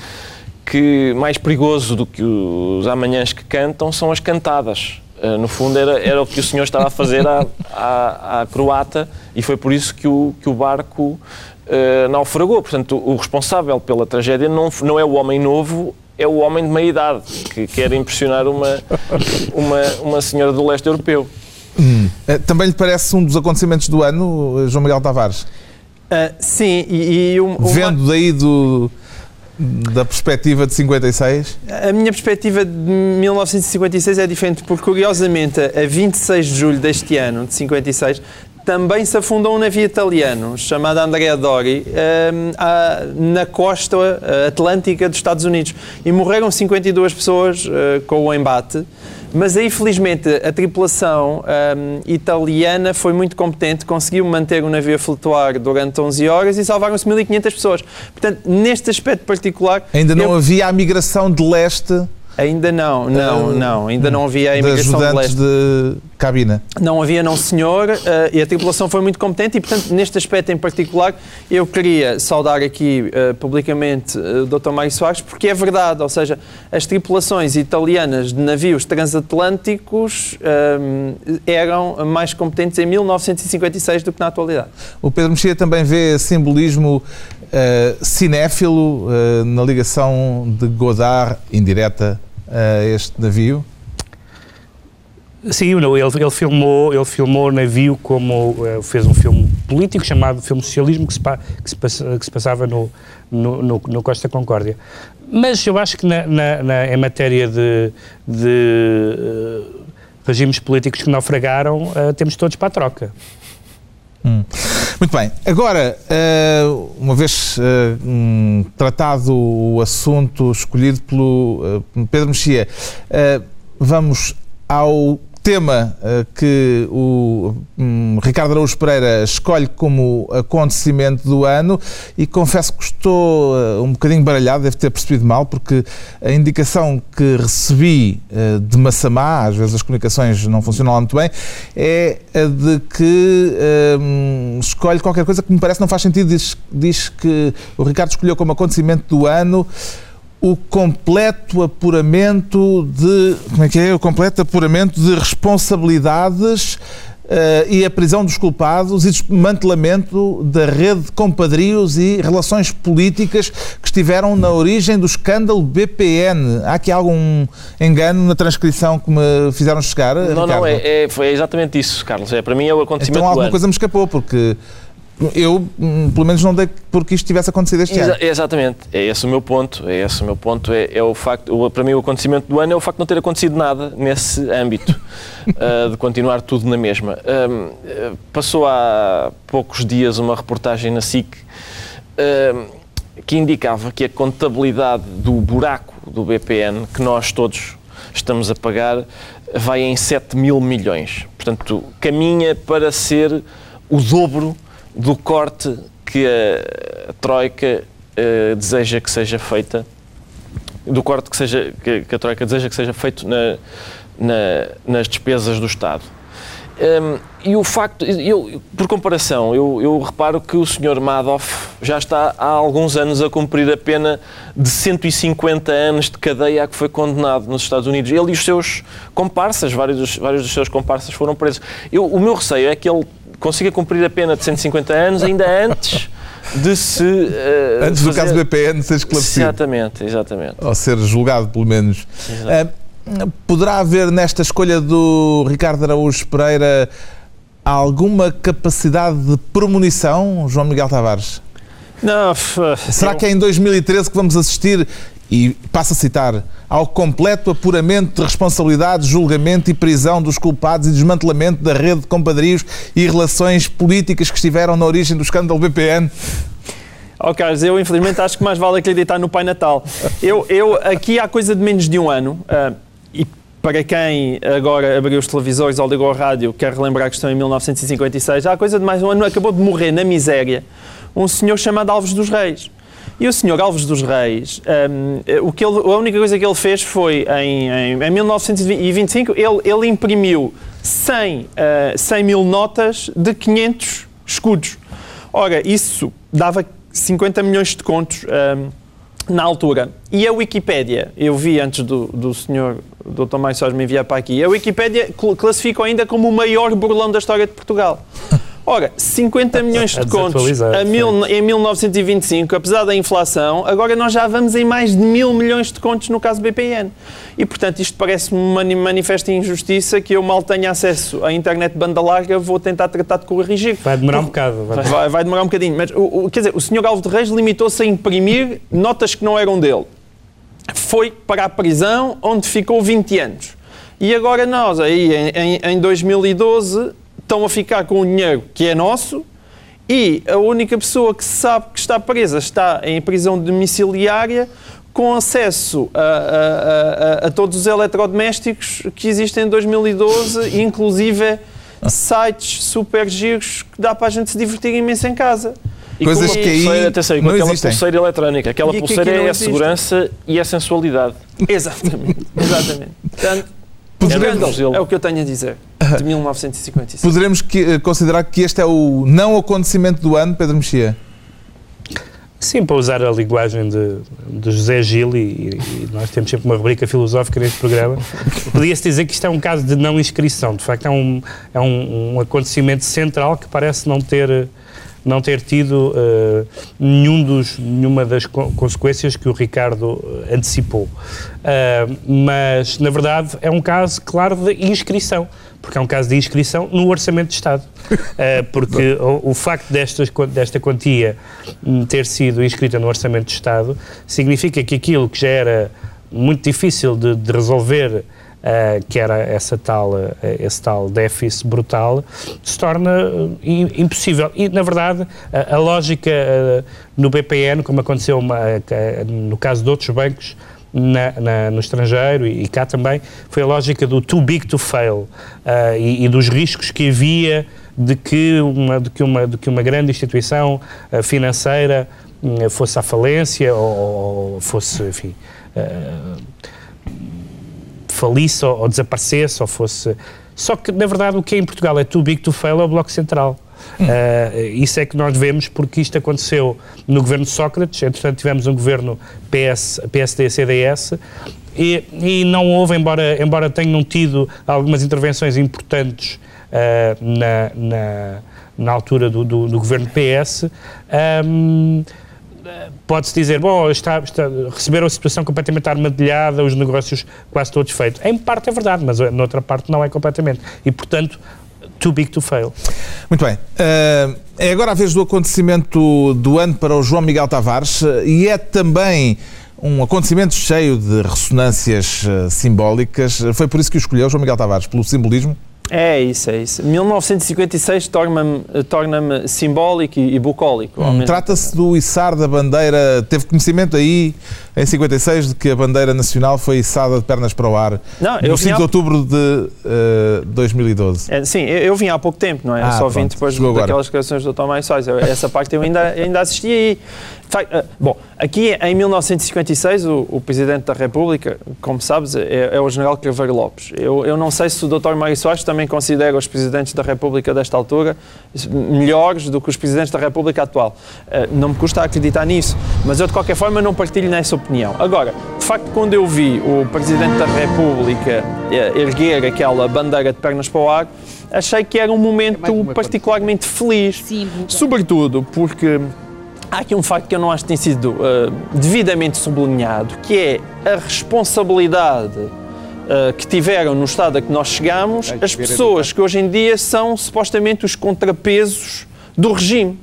que mais perigoso do que os amanhãs que cantam são as cantadas. Uh, no fundo, era, era o que o senhor estava a fazer à, à, à croata e foi por isso que o, que o barco uh, naufragou. Portanto, o responsável pela tragédia não, não é o homem novo, é o homem de meia idade que quer impressionar uma, uma, uma senhora do leste europeu. Hum. Eh, também lhe parece um dos acontecimentos do ano, João Miguel Tavares? Uh, sim, e, e uma... vendo daí do, da perspectiva de 56? A minha perspectiva de 1956 é diferente, porque curiosamente, a 26 de julho deste ano, de 56, também se afundou um navio italiano chamado Andrea Dori a, na costa eh, atlântica dos Estados Unidos e morreram 52 pessoas uh, com o embate. Mas aí, felizmente, a tripulação um, italiana foi muito competente, conseguiu manter o navio a flutuar durante 11 horas e salvaram-se 1.500 pessoas. Portanto, neste aspecto particular. Ainda não eu... havia a migração de leste Ainda não, não, não. Ainda não havia a imigração de leste. de cabina? Não havia, não senhor, uh, e a tripulação foi muito competente e, portanto, neste aspecto em particular, eu queria saudar aqui uh, publicamente uh, o Dr. Mário Soares, porque é verdade, ou seja, as tripulações italianas de navios transatlânticos eram mais competentes em 1956 do que na atualidade. O Pedro Mexia também vê simbolismo cinéfilo na ligação de Godard indireta a este navio? Sim, ele, ele, filmou, ele filmou navio como uh, fez um filme político chamado Filme Socialismo que se, que se, que se passava no, no, no, no, Costa Concórdia. Mas eu acho que na, na, na em matéria de, de uh, regimes políticos que naufragaram, uh, temos todos para a troca. Hum. Muito bem. Agora, uh, uma vez um, tratado o assunto escolhido pelo Pedro Mexia, vamos ao tema uh, que o um, Ricardo Araújo Pereira escolhe como acontecimento do ano e confesso que estou uh, um bocadinho baralhado, deve ter percebido mal, porque a indicação que recebi uh, de Massamá, às vezes as comunicações não funcionam lá muito bem, é a de que um, escolhe qualquer coisa que me parece não faz sentido. Diz, diz que o Ricardo escolheu como acontecimento do ano o completo apuramento de. Como é que é? O completo apuramento de responsabilidades uh, e a prisão dos culpados e desmantelamento da rede de compadrios e relações políticas que estiveram na origem do escândalo BPN. Há aqui algum engano na transcrição que me fizeram chegar? Não, Ricardo? não, é, é, foi exatamente isso, Carlos. É, para mim é o acontecimento então, alguma coisa me escapou, porque eu, hum, pelo menos, não dei porque isto tivesse acontecido este Exa ano. Exatamente, é esse o meu ponto. É esse o meu ponto. É, é o facto, o, para mim, o acontecimento do ano é o facto de não ter acontecido nada nesse âmbito, uh, de continuar tudo na mesma. Uh, passou há poucos dias uma reportagem na SIC que indicava que a contabilidade do buraco do BPN, que nós todos estamos a pagar, vai em 7 mil milhões. Portanto, caminha para ser o dobro do corte que a, Troika uh, deseja que seja feita, do corte que, seja, que, que a Troika deseja que seja feito na, na, nas despesas do Estado. Um, e o facto, eu, por comparação, eu, eu, reparo que o Sr. Madoff já está há alguns anos a cumprir a pena de 150 anos de cadeia a que foi condenado nos Estados Unidos. Ele e os seus comparsas, vários dos, vários dos seus comparsas foram presos. Eu, o meu receio é que ele consiga cumprir a pena de 150 anos ainda antes de se. Uh, antes fazer... do caso BPN ser esclarecido. Exatamente, exatamente. Ou ser julgado, pelo menos. Uh, Poderá haver nesta escolha do Ricardo Araújo Pereira alguma capacidade de premonição, João Miguel Tavares? Não. Será eu... que é em 2013 que vamos assistir, e passo a citar, ao completo apuramento de responsabilidade, julgamento e prisão dos culpados e desmantelamento da rede de compadrios e relações políticas que estiveram na origem do escândalo BPN? Oh, Carlos, eu infelizmente acho que mais vale acreditar no Pai Natal. Eu, eu aqui há coisa de menos de um ano. Uh, e para quem agora abriu os televisores ou ligou a rádio, quer relembrar que estão em 1956, há coisa de mais um ano, acabou de morrer na miséria um senhor chamado Alves dos Reis. E o senhor Alves dos Reis, um, o que ele, a única coisa que ele fez foi, em, em, em 1925, ele, ele imprimiu 100, uh, 100 mil notas de 500 escudos. Ora, isso dava 50 milhões de contos. Um, na altura. E a Wikipédia, eu vi antes do, do senhor Dr. Mário Soares me enviar para aqui, a Wikipédia classifica ainda como o maior burlão da história de Portugal. Ora, 50 milhões de contos a mil, em 1925, apesar da inflação, agora nós já vamos em mais de mil milhões de contos no caso BPN. E, portanto, isto parece-me uma manifesta injustiça que eu mal tenha acesso à internet de banda larga, vou tentar tratar de corrigir. Vai demorar um bocado. Vai, vai, vai demorar um bocadinho. Mas, o, o, quer dizer, o senhor Alves de Reis limitou-se a imprimir notas que não eram dele. Foi para a prisão, onde ficou 20 anos. E agora nós, aí em, em 2012, estão a ficar com o dinheiro que é nosso e a única pessoa que sabe que está presa está em prisão domiciliária com acesso a, a, a, a todos os eletrodomésticos que existem em 2012, inclusive sites super giros que dá para a gente se divertir imenso em casa. E Coisas que aí pulseira, atenção, com aquela existem. pulseira eletrónica. Aquela pulseira é a segurança e a sensualidade. Exatamente. Exatamente. Portanto, Poderemos, é o que eu tenho a dizer, de 1955. Poderemos que, eh, considerar que este é o não acontecimento do ano, Pedro Mexia? Sim, para usar a linguagem de, de José Gil, e, e, nós temos sempre uma rubrica filosófica neste programa, podia-se dizer que isto é um caso de não inscrição. De facto, é um, é um, um acontecimento central que parece não ter não ter tido uh, nenhum dos, nenhuma das co consequências que o Ricardo eh, antecipou. Uh, mas, na verdade, é um caso, claro, de inscrição, porque é um caso de inscrição no Orçamento de Estado. Uh, porque o, o, facto destas, desta quantia hum, ter sido inscrita no Orçamento de Estado significa que aquilo que já era muito difícil de, de resolver Uh, que era essa tal, uh, esse tal déficit brutal, se torna uh, impossível. E, na verdade, a, a lógica no BPN, como aconteceu uma, no caso de outros bancos, na, na, no estrangeiro e, e, cá também, foi a lógica do too big to fail e, e, dos riscos que havia de que uma, de que uma, de que uma grande instituição financeira hum, fosse à falência ou, ou fosse, enfim falisse ou, ou desaparecesse ou fosse. Só que, na verdade, o que é em Portugal é too big to fail é o Bloco Central. Hum. Uh, isso é que nós vemos porque isto aconteceu no governo de Sócrates, entretanto tivemos um governo PS, PSD-CDS e, e, não houve, embora, embora tenham tido algumas intervenções importantes uh, na, na, na, altura do, do, do governo PS, um, pode-se dizer, bom, está, está, receberam a situação completamente armadilhada, os negócios quase todos feitos. Em parte é verdade, mas noutra parte não é completamente. E, portanto, too big to fail. Muito bem. Uh, é agora a vez do acontecimento do ano para o João Miguel Tavares e é também um acontecimento cheio de ressonâncias uh, simbólicas. Foi por isso que o escolheu, João Miguel Tavares, pelo simbolismo? É isso, é isso. 1956 torna-me torna simbólico e, e bucólico. Hum, Trata-se do içar da bandeira. Teve conhecimento aí, em 56, de que a bandeira nacional foi içada de pernas para o ar não, no 5 de outubro de uh, 2012. É, sim, eu, eu, vim há pouco tempo, não é? Ah, Só vim depois daquelas declarações do Tomás Sois. Essa parte eu ainda, ainda assisti aí. Eh, bom, aqui em 1956 o, o, Presidente da República, como sabes, é, é o General Craveiro Lopes. Eu, eu, não sei se o Dr. Mário Soares também considera os Presidentes da República desta altura melhores do que os Presidentes da República atual. Eh, não me custa acreditar nisso, mas eu de qualquer forma não partilho nessa opinião. Agora, de facto, quando eu vi o Presidente da República eh, erguer aquela bandeira de pernas para o ar, achei que era um momento é particularmente feliz. Sim, sobretudo porque Há aqui um facto que eu não acho que tem sido uh, devidamente sublinhado, que é a responsabilidade uh, que tiveram no estado a que nós chegamos as pessoas que hoje em dia são supostamente os contrapesos do regime.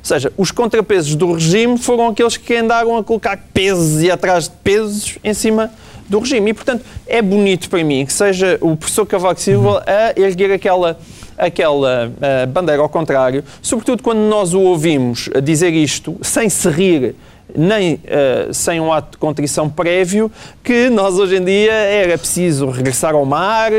Ou seja, os contrapesos do regime foram aqueles que andaram a colocar pesos e atrás de pesos em cima do regime. E, portanto, é bonito para mim que seja o professor Cavaco Silva a erguer aquela aquela uh, bandeira ao contrário, sobretudo quando nós o ouvimos dizer isto sem se rir nem uh, sem um ato de contrição prévio, que nós hoje em dia era preciso regressar ao mar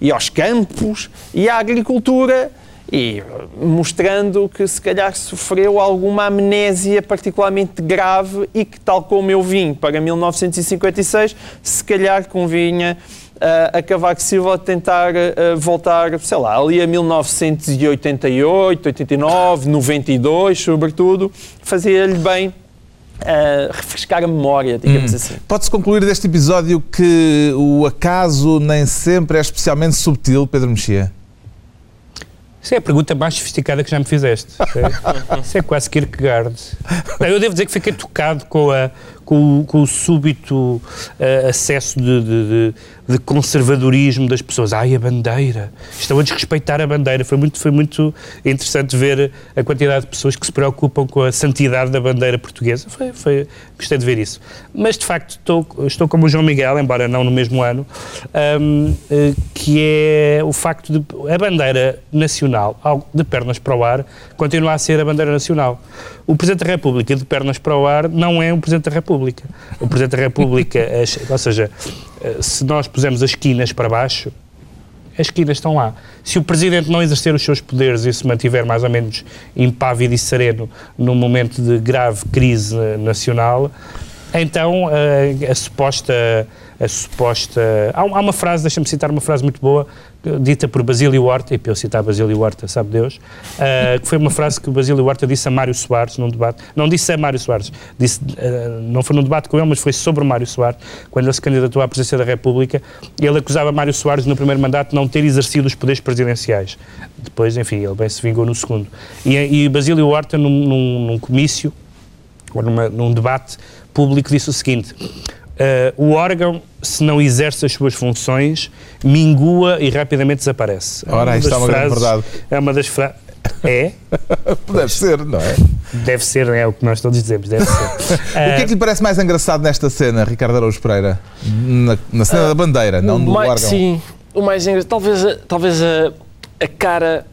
e aos campos e à agricultura e mostrando que se calhar sofreu alguma amnésia particularmente grave e que, tal como eu vim para 1956, se calhar convinha a Cavaco Silva tentar voltar, sei lá, ali a 1988, 89, 92, sobretudo, fazia-lhe bem Uh, refrescar a memória, digamos hum. assim. Pode-se concluir deste episódio que o acaso nem sempre é especialmente subtil, Pedro Mexia? Isso é a pergunta mais sofisticada que já me fizeste. Isso é quase Kierkegaard. Eu devo dizer que fiquei tocado com, a, com, com o súbito uh, acesso de, de, de de conservadorismo das pessoas. Ai, a bandeira. Estão a desrespeitar a bandeira. Foi muito, foi muito interessante ver a quantidade de pessoas que se preocupam com a santidade da bandeira portuguesa. Foi, foi, gostei de ver isso. Mas, de facto, estou, estou como o João Miguel, embora não no mesmo ano, um, eh, que é o facto de a bandeira nacional, de pernas para o ar, continua a ser a bandeira nacional. O Presidente da República, de pernas para o ar, não é um Presidente da República. O Presidente da República, ou seja, eh, se nós pusermos as esquinas para baixo, as esquinas estão lá. Se o Presidente não exercer os seus poderes e se mantiver mais ou menos impávido e sereno num momento de grave crise nacional, então a, eh, a suposta a suposta. Há, há uma frase, deixa-me citar uma frase muito boa, dita por Basílio Horta, e para eu citar Basílio Horta, sabe Deus, uh, que foi uma frase que o Basílio Horta disse a Mário Soares num debate. Não disse a Mário Soares, disse, uh, não foi num debate com ele, mas foi sobre Mário Soares, quando ele se candidatou à presidência da República. Ele acusava Mário Soares no primeiro mandato de não ter exercido os poderes presidenciais. Depois, enfim, ele bem se vingou no segundo. E, e Basílio Horta, num, num, num comício, ou numa, num debate público, disse o seguinte Uh, o órgão, se não exerce as suas funções, mingua e rapidamente desaparece. É Ora, isto é uma frases, verdade. É uma das frases. É? deve ser, não é? Deve ser, é o que nós todos dizemos, deve ser. o que é que lhe parece mais engraçado nesta cena, Ricardo Araújo Pereira? Na, na cena uh, da bandeira, não do mais, órgão. Sim, o mais engraçado, talvez, talvez a, a cara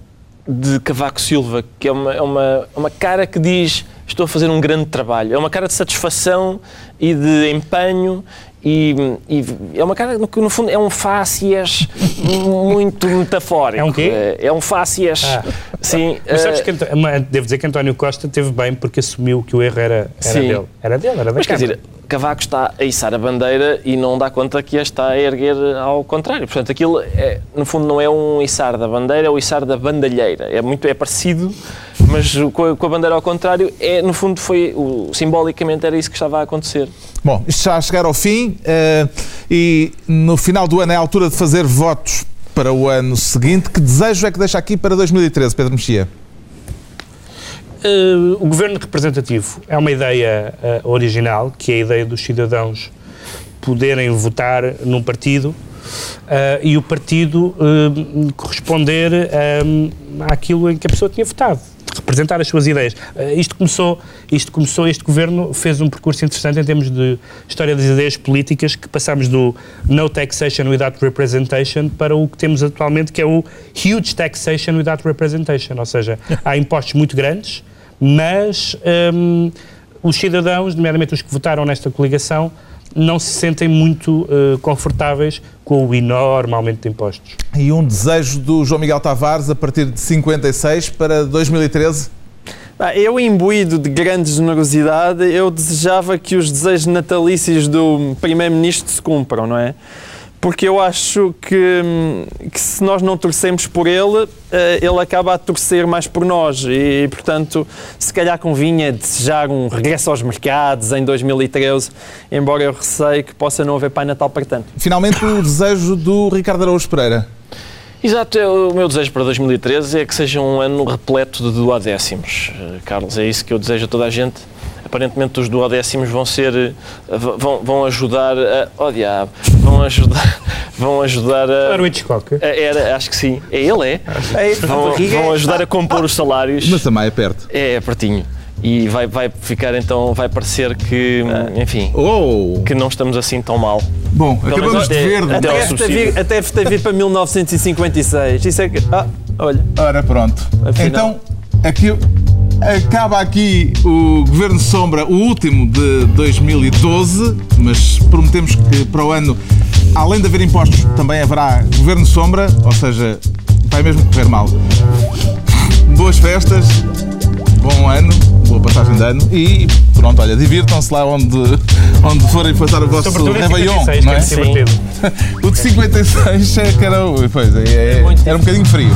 de Cavaco Silva, que é uma, é uma, uma cara que diz estou a fazer um grande trabalho. É uma cara de satisfação e de empenho e, e, é uma cara que, no fundo, é um fácias muito metafórico. É um quê? É um fácias, ah. sim. Mas sabes que, devo dizer que António Costa teve bem porque assumiu que o erro era, era dele. Era dele, era da Mas quer dizer, Cavaco está a içar a bandeira e não dá conta que a está a erguer ao contrário. Portanto, aquilo, é, no fundo, não é um içar da bandeira, é o içar da bandalheira. É muito, é parecido, mas com a, com a bandeira ao contrário, é, no fundo, foi, o, simbolicamente era isso que estava a acontecer. Bom, isto está a chegar ao fim uh, e no final do ano é a altura de fazer votos para o ano seguinte. Que desejo é que deixa aqui para 2013, Pedro Mexia? Uh, o governo representativo é uma ideia uh, original, que é a ideia dos cidadãos poderem votar num partido uh, e o partido corresponder àquilo em que a pessoa tinha votado. Representar as suas ideias. Uh, isto, começou, isto começou, este governo fez um percurso interessante em termos de história das ideias políticas, que passámos do no taxation without representation para o que temos atualmente, que é o huge taxation without representation. Ou seja, há impostos muito grandes, mas um, os cidadãos, nomeadamente os que votaram nesta coligação, não se sentem muito uh, confortáveis com o enorme aumento de impostos. E um desejo do João Miguel Tavares a partir de 56 para 2013? Eu, imbuído de grande generosidade, eu desejava que os desejos natalícios do Primeiro-Ministro se cumpram, não é? Porque eu acho que, que, se nós não torcemos por ele, eh, ele acaba a torcer mais por nós e, portanto, se calhar convinha desejar um regresso aos mercados em 2013, embora eu receie que possa não haver Pai Natal para tanto. Finalmente, o desejo do Ricardo Araújo Pereira. Exato, é o meu desejo para 2013 é que seja um ano repleto de duodécimos. Eh, Carlos, é isso que eu desejo a toda a gente aparentemente os duodécimos vão ser eh, vão, vão ajudar a oh diabo, vão ajudar vão ajudar a era o Hitchcock era acho que sim é ele é, é vão, vão ajudar a compor os salários mas também é perto é, é pertinho e vai, vai ficar então, vai parecer que, ah. enfim, oh. que não estamos assim tão mal. Bom, acabamos de ver. Até, até, vir, até vir, vir para 1956. Isso é que. Ah, olha. Ora, pronto. Afinal. Então, aqui Acaba aqui o Governo Sombra, o último de 2012, mas prometemos que para o ano, além de haver impostos, também haverá Governo Sombra, ou seja, vai mesmo correr mal. Boas festas, bom ano, boa passagem de ano e pronto, olha, divirtam-se lá onde, onde forem passar o vosso Réveillon. não é? é o de 56 é que era, pois, é, é, era um bocadinho frio.